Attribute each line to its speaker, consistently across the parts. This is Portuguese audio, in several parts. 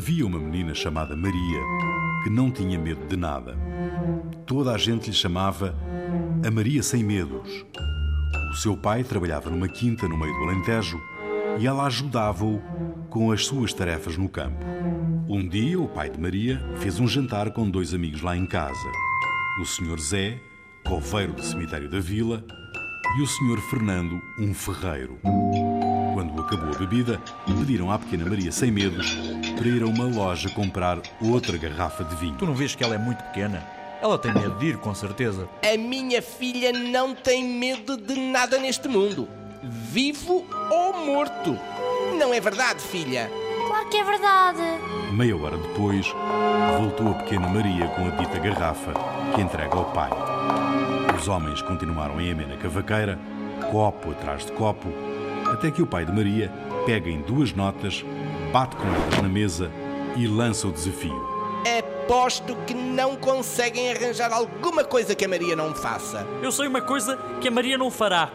Speaker 1: Havia uma menina chamada Maria que não tinha medo de nada. Toda a gente lhe chamava a Maria Sem Medos. O seu pai trabalhava numa quinta no meio do Alentejo e ela ajudava-o com as suas tarefas no campo. Um dia, o pai de Maria fez um jantar com dois amigos lá em casa: o Sr. Zé, coveiro do cemitério da vila, e o Sr. Fernando, um ferreiro. Quando acabou a bebida, pediram à pequena Maria sem medos para ir a uma loja comprar outra garrafa de vinho.
Speaker 2: Tu não vês que ela é muito pequena? Ela tem medo de ir, com certeza.
Speaker 3: A minha filha não tem medo de nada neste mundo, vivo ou morto. Não é verdade, filha?
Speaker 4: Claro que é verdade.
Speaker 1: Meia hora depois, voltou a pequena Maria com a dita garrafa que entrega ao pai. Os homens continuaram em amena cavaqueira, copo atrás de copo, até que o pai de Maria pega em duas notas, bate com elas na mesa e lança o desafio.
Speaker 3: Aposto que não conseguem arranjar alguma coisa que a Maria não faça.
Speaker 5: Eu sei uma coisa que a Maria não fará.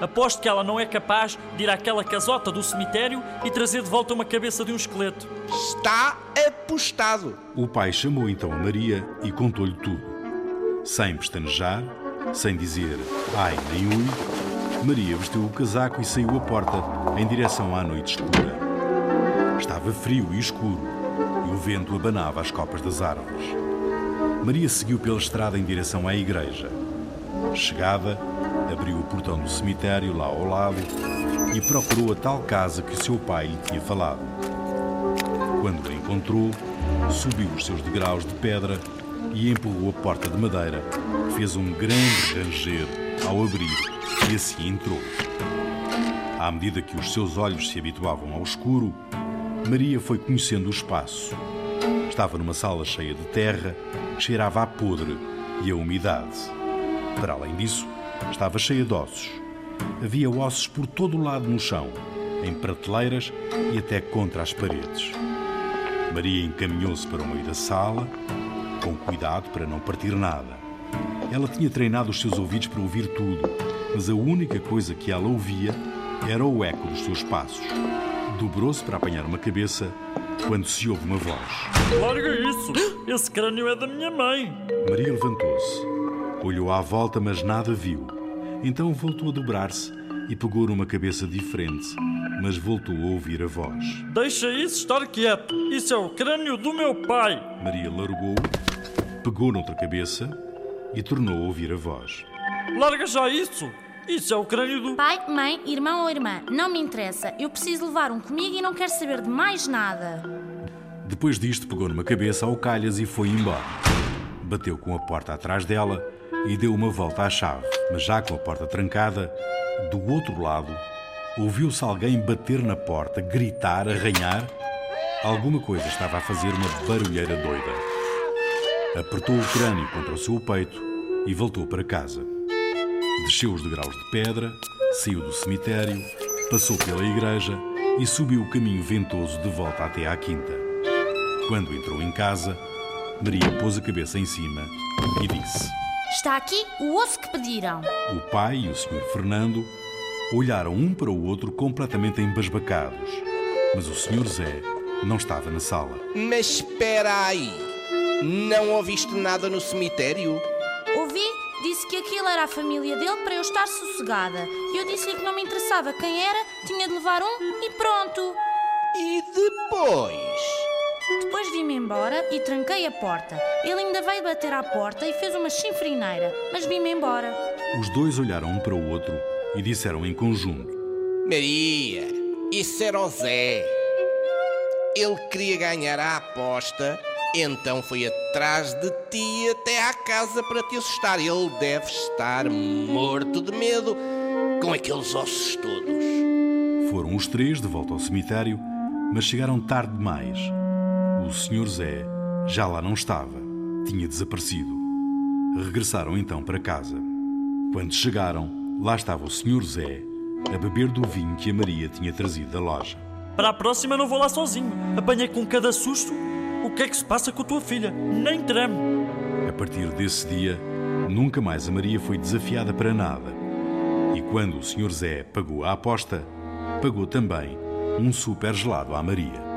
Speaker 5: Aposto que ela não é capaz de ir àquela casota do cemitério e trazer de volta uma cabeça de um esqueleto.
Speaker 3: Está apostado.
Speaker 1: O pai chamou então a Maria e contou-lhe tudo. Sem pestanejar, sem dizer ai nem ui, Maria vestiu o casaco e saiu à porta em direção à noite escura. Estava frio e escuro e o vento abanava as copas das árvores. Maria seguiu pela estrada em direção à igreja. Chegada, abriu o portão do cemitério lá ao lado e procurou a tal casa que o seu pai lhe tinha falado. Quando a encontrou, subiu os seus degraus de pedra e empurrou a porta de madeira, que fez um grande ranger ao abrir e assim entrou. À medida que os seus olhos se habituavam ao escuro, Maria foi conhecendo o espaço. Estava numa sala cheia de terra, cheirava a podre e a umidade. Para além disso, estava cheia de ossos. Havia ossos por todo o lado no chão, em prateleiras e até contra as paredes. Maria encaminhou-se para o meio da sala, com cuidado para não partir nada. Ela tinha treinado os seus ouvidos para ouvir tudo, mas a única coisa que ela ouvia era o eco dos seus passos. Dobrou-se para apanhar uma cabeça quando se ouve uma voz.
Speaker 5: Larga isso! Esse crânio é da minha mãe!
Speaker 1: Maria levantou-se, olhou à volta, mas nada viu. Então voltou a dobrar-se e pegou numa cabeça diferente, mas voltou a ouvir a voz.
Speaker 5: Deixa isso estar quieto! Isso é o crânio do meu pai!
Speaker 1: Maria largou, pegou noutra cabeça e tornou a ouvir a voz.
Speaker 5: Larga já isso! Isso é o crânio do.
Speaker 4: Pai, mãe, irmão ou irmã, não me interessa. Eu preciso levar um comigo e não quero saber de mais nada.
Speaker 1: Depois disto, pegou numa cabeça ao calhas e foi embora. Bateu com a porta atrás dela e deu uma volta à chave, mas já com a porta trancada, do outro lado, ouviu-se alguém bater na porta, gritar, arranhar. Alguma coisa estava a fazer uma barulheira doida. Apertou o crânio contra o seu peito e voltou para casa. Desceu os degraus de pedra, saiu do cemitério, passou pela igreja e subiu o caminho ventoso de volta até à quinta. Quando entrou em casa, Maria pôs a cabeça em cima e disse:
Speaker 4: Está aqui o osso que pediram.
Speaker 1: O pai e o Sr. Fernando olharam um para o outro completamente embasbacados, mas o Sr. Zé não estava na sala.
Speaker 3: Mas espera aí. Não ouviste nada no cemitério?
Speaker 4: Ouvi, disse que aquilo era a família dele para eu estar sossegada. Eu disse-lhe que não me interessava quem era, tinha de levar um e pronto.
Speaker 3: E depois?
Speaker 4: Depois vim-me embora e tranquei a porta. Ele ainda veio bater à porta e fez uma chinfrineira, mas vim-me embora.
Speaker 1: Os dois olharam um para o outro e disseram em conjunto:
Speaker 3: Maria, isso era o Zé. Ele queria ganhar a aposta, então foi atrás de ti até à casa para te assustar. Ele deve estar morto de medo com aqueles ossos todos.
Speaker 1: Foram os três de volta ao cemitério, mas chegaram tarde demais. O Sr. Zé já lá não estava, tinha desaparecido. Regressaram então para casa. Quando chegaram, lá estava o Sr. Zé a beber do vinho que a Maria tinha trazido da loja.
Speaker 5: Para a próxima não vou lá sozinho. Apanhei com cada susto. O que é que se passa com a tua filha? Nem treme.
Speaker 1: A partir desse dia, nunca mais a Maria foi desafiada para nada. E quando o Sr. Zé pagou a aposta, pagou também um super gelado à Maria.